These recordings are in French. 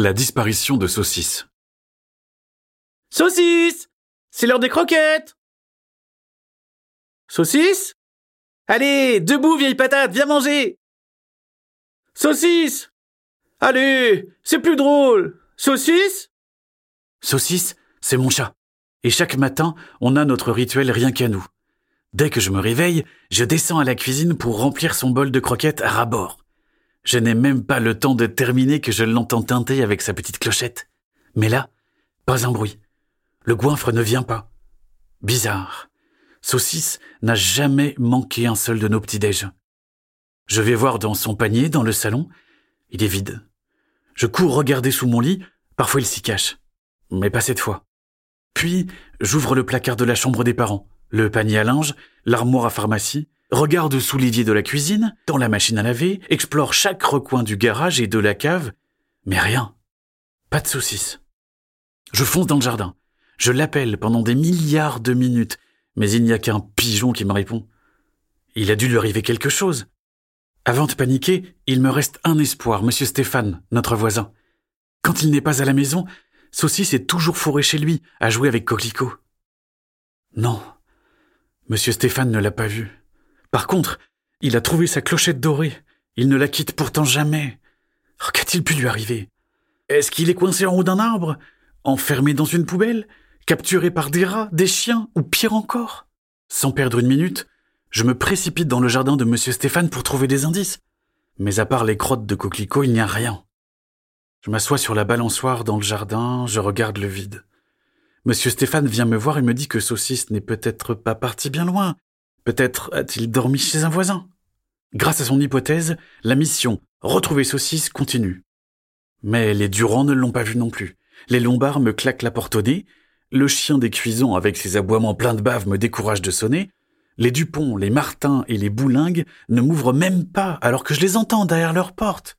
La disparition de Saucisse. Saucisse C'est l'heure des croquettes Saucisse Allez, debout, vieille patate, viens manger Saucisse Allez, c'est plus drôle Saucisse Saucisse, c'est mon chat. Et chaque matin, on a notre rituel rien qu'à nous. Dès que je me réveille, je descends à la cuisine pour remplir son bol de croquettes à ras-bord. Je n'ai même pas le temps de terminer que je l'entends teinter avec sa petite clochette. Mais là, pas un bruit. Le goinfre ne vient pas. Bizarre. Saucisse n'a jamais manqué un seul de nos petits-déj. Je vais voir dans son panier, dans le salon. Il est vide. Je cours regarder sous mon lit. Parfois il s'y cache. Mais pas cette fois. Puis, j'ouvre le placard de la chambre des parents, le panier à linge, l'armoire à pharmacie, regarde sous l'évier de la cuisine, dans la machine à laver, explore chaque recoin du garage et de la cave, mais rien. Pas de saucisse. Je fonce dans le jardin. Je l'appelle pendant des milliards de minutes, mais il n'y a qu'un pigeon qui me répond. Il a dû lui arriver quelque chose. Avant de paniquer, il me reste un espoir, monsieur Stéphane, notre voisin. Quand il n'est pas à la maison, Saucisse est toujours fourré chez lui, à jouer avec Coquelicot. Non. Monsieur Stéphane ne l'a pas vu. Par contre, il a trouvé sa clochette dorée. Il ne la quitte pourtant jamais. Oh, qu'a-t-il pu lui arriver? Est-ce qu'il est coincé en haut d'un arbre Enfermé dans une poubelle Capturé par des rats, des chiens ou pire encore? Sans perdre une minute, je me précipite dans le jardin de Monsieur Stéphane pour trouver des indices. Mais à part les crottes de coquelicots, il n'y a rien. Je m'assois sur la balançoire dans le jardin, je regarde le vide. Monsieur Stéphane vient me voir et me dit que Saucisse n'est peut-être pas parti bien loin. Peut-être a-t-il dormi chez un voisin. Grâce à son hypothèse, la mission retrouver Saucisse continue. Mais les Durand ne l'ont pas vu non plus. Les Lombards me claquent la porte au nez. Le chien des cuisons avec ses aboiements pleins de bave me décourage de sonner. Les Dupont, les Martin et les Boulingues ne m'ouvrent même pas alors que je les entends derrière leur porte.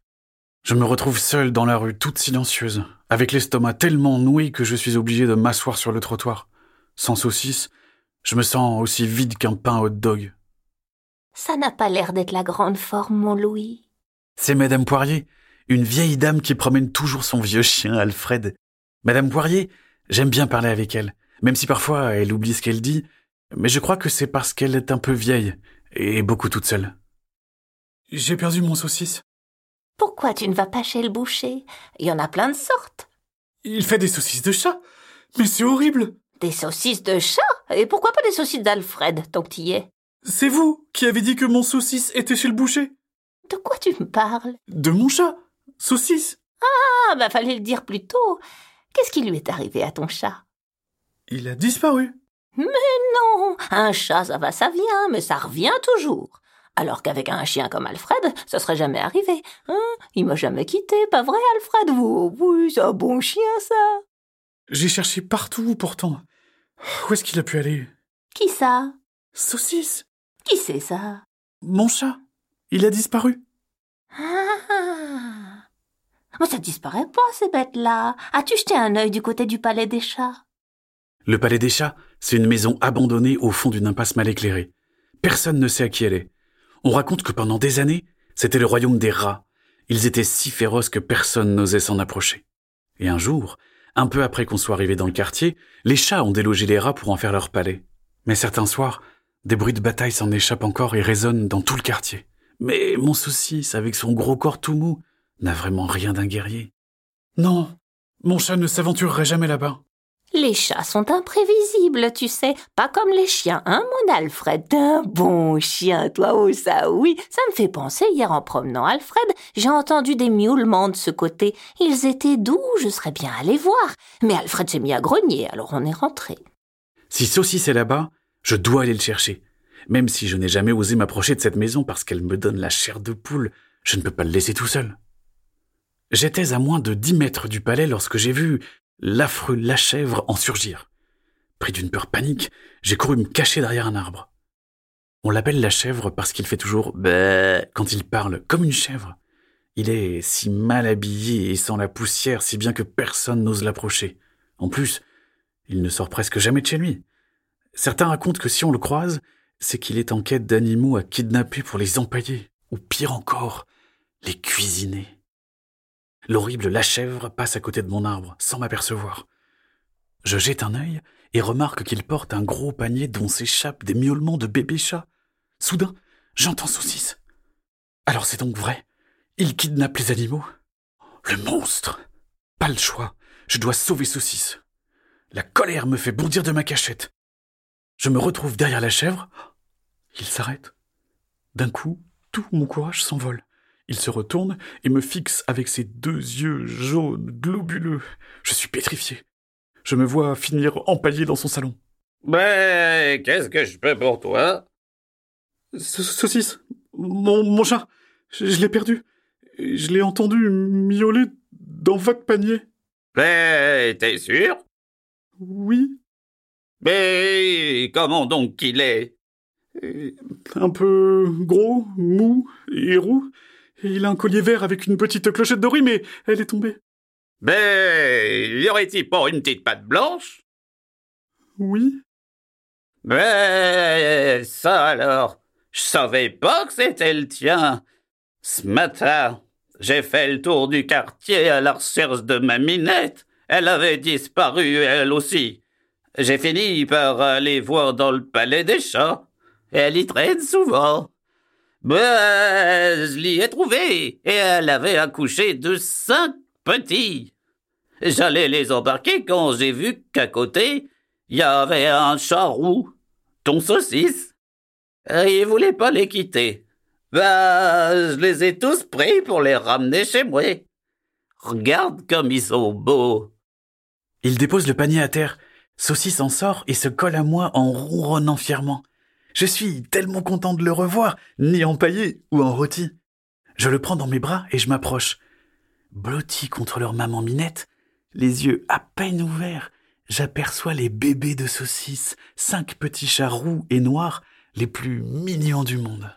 Je me retrouve seul dans la rue, toute silencieuse, avec l'estomac tellement noué que je suis obligé de m'asseoir sur le trottoir. Sans saucisse, je me sens aussi vide qu'un pain hot dog. Ça n'a pas l'air d'être la grande forme, mon Louis. C'est Madame Poirier, une vieille dame qui promène toujours son vieux chien Alfred. Madame Poirier, j'aime bien parler avec elle, même si parfois elle oublie ce qu'elle dit, mais je crois que c'est parce qu'elle est un peu vieille et beaucoup toute seule. J'ai perdu mon saucisse. Pourquoi tu ne vas pas chez le boucher? Il y en a plein de sortes. Il fait des saucisses de chat. Mais c'est horrible. Des saucisses de chat Et pourquoi pas des saucisses d'Alfred, tant que y es C'est vous qui avez dit que mon saucisse était chez le boucher. De quoi tu me parles De mon chat. Saucisse. Ah, bah fallait le dire plus tôt. Qu'est-ce qui lui est arrivé à ton chat Il a disparu. Mais non Un chat, ça va, ça vient, mais ça revient toujours. Alors qu'avec un chien comme Alfred, ça serait jamais arrivé. Hein? Il m'a jamais quitté, pas vrai, Alfred? Oui, oui, c'est un bon chien, ça. J'ai cherché partout, pourtant. Où est-ce qu'il a pu aller? Qui ça? Saucisse. Qui c'est ça? Mon chat. Il a disparu. Ah Mais ça disparaît pas, ces bêtes-là. As-tu jeté un œil du côté du palais des chats? Le palais des chats, c'est une maison abandonnée au fond d'une impasse mal éclairée. Personne ne sait à qui elle est. On raconte que pendant des années, c'était le royaume des rats. Ils étaient si féroces que personne n'osait s'en approcher. Et un jour, un peu après qu'on soit arrivé dans le quartier, les chats ont délogé les rats pour en faire leur palais. Mais certains soirs, des bruits de bataille s'en échappent encore et résonnent dans tout le quartier. Mais mon saucisse, avec son gros corps tout mou, n'a vraiment rien d'un guerrier. Non, mon chat ne s'aventurerait jamais là-bas. Les chats sont imprévisibles, tu sais, pas comme les chiens, hein, mon Alfred? Un bon chien, toi, oh ça, oui. Ça me fait penser, hier en promenant Alfred, j'ai entendu des miaulements de ce côté. Ils étaient doux, je serais bien allé voir. Mais Alfred s'est mis à grogner, alors on est rentré. Si Saucisse est là-bas, je dois aller le chercher. Même si je n'ai jamais osé m'approcher de cette maison parce qu'elle me donne la chair de poule, je ne peux pas le laisser tout seul. J'étais à moins de dix mètres du palais lorsque j'ai vu l'affreux Lachèvre en surgir. Pris d'une peur panique, j'ai couru me cacher derrière un arbre. On l'appelle la chèvre parce qu'il fait toujours bé quand il parle, comme une chèvre. Il est si mal habillé et sans la poussière, si bien que personne n'ose l'approcher. En plus, il ne sort presque jamais de chez lui. Certains racontent que si on le croise, c'est qu'il est en quête d'animaux à kidnapper pour les empailler, ou pire encore, les cuisiner. L'horrible lachèvre passe à côté de mon arbre, sans m'apercevoir. Je jette un œil et remarque qu'il porte un gros panier dont s'échappent des miaulements de bébé chat. Soudain, j'entends Saucisse. Alors c'est donc vrai. Il kidnappe les animaux. Le monstre. Pas le choix. Je dois sauver Saucisse. La colère me fait bondir de ma cachette. Je me retrouve derrière la chèvre. Il s'arrête. D'un coup, tout mon courage s'envole. Il se retourne et me fixe avec ses deux yeux jaunes, globuleux. Je suis pétrifié. Je me vois finir empaillé dans son salon. Mais qu'est-ce que je peux pour toi? Saucisse, mon, mon chat, je, l'ai perdu. Je l'ai entendu miauler dans votre panier. Mais t'es sûr? Oui. Mais comment donc qu'il est? Un peu gros, mou et roux. Il a un collier vert avec une petite clochette dorée, mais elle est tombée. Mais y aurait-il pas une petite patte blanche? Oui. Mais ça alors, je savais pas que c'était le tien. Ce matin, j'ai fait le tour du quartier à la recherche de ma minette. Elle avait disparu, elle aussi. J'ai fini par aller voir dans le palais des chats. Elle y traîne souvent. Ben, je l'y ai trouvée, et elle avait accouché de cinq petits. J'allais les embarquer quand j'ai vu qu'à côté, il y avait un chat roux, ton saucisse. Il voulait pas les quitter. Ben, je les ai tous pris pour les ramener chez moi. Regarde comme ils sont beaux. Il dépose le panier à terre. Saucisse en sort et se colle à moi en ronronnant fièrement. Je suis tellement content de le revoir, ni empaillé ou en rôti. Je le prends dans mes bras et je m'approche. Blotti contre leur maman Minette, les yeux à peine ouverts, j'aperçois les bébés de saucisses, cinq petits chats roux et noirs, les plus mignons du monde.